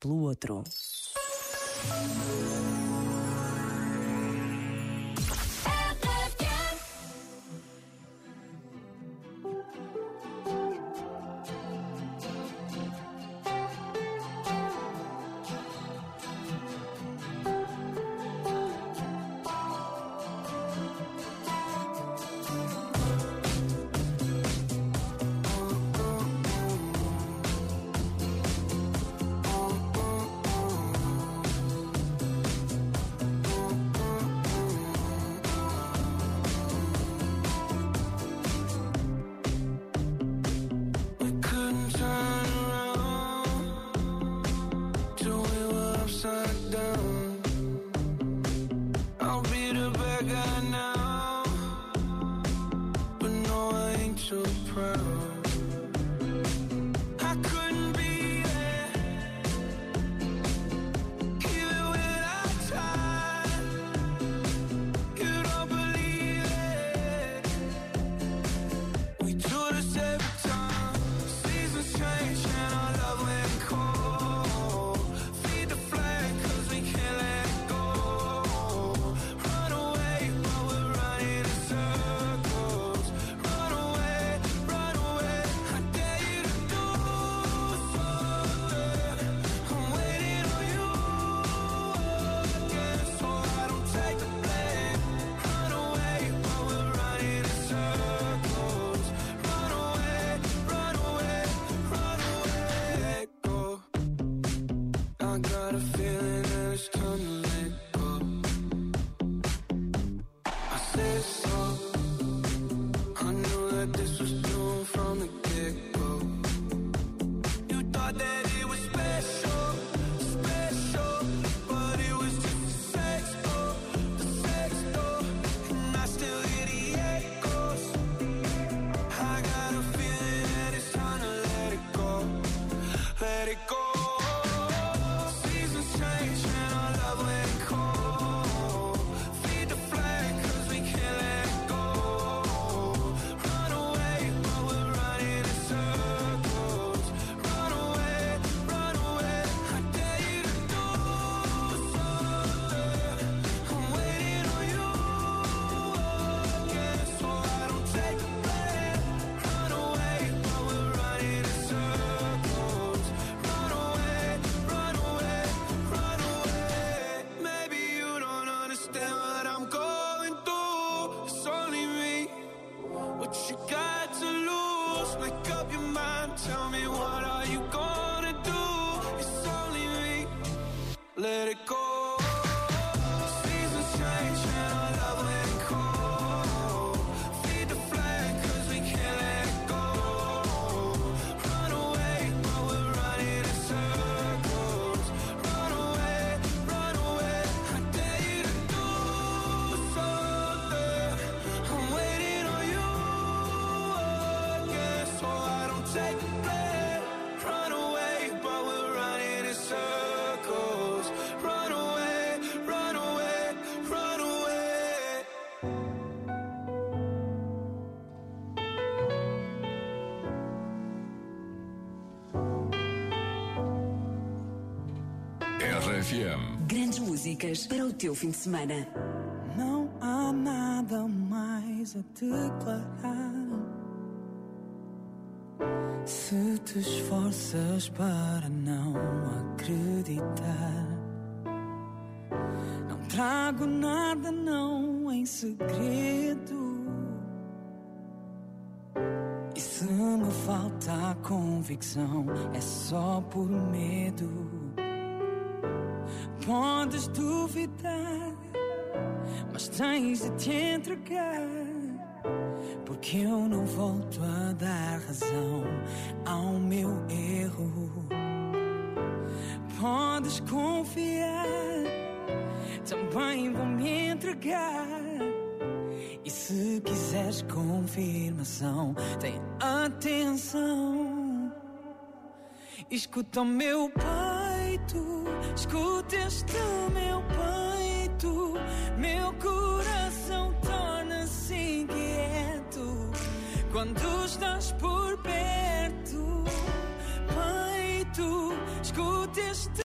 pelo outro. barco FM. Grandes músicas para o teu fim de semana. Não há nada mais a declarar. Se te esforças para não acreditar, não trago nada, não em segredo. E se me falta a convicção, é só por medo. Podes duvidar, mas tens de te entregar. Porque eu não volto a dar razão ao meu erro. Podes confiar, também vou me entregar. E se quiseres confirmação, tem atenção. Escuta o meu pai peito, escuta este meu peito, meu coração torna-se inquieto quando estás por perto. Peito, escuta este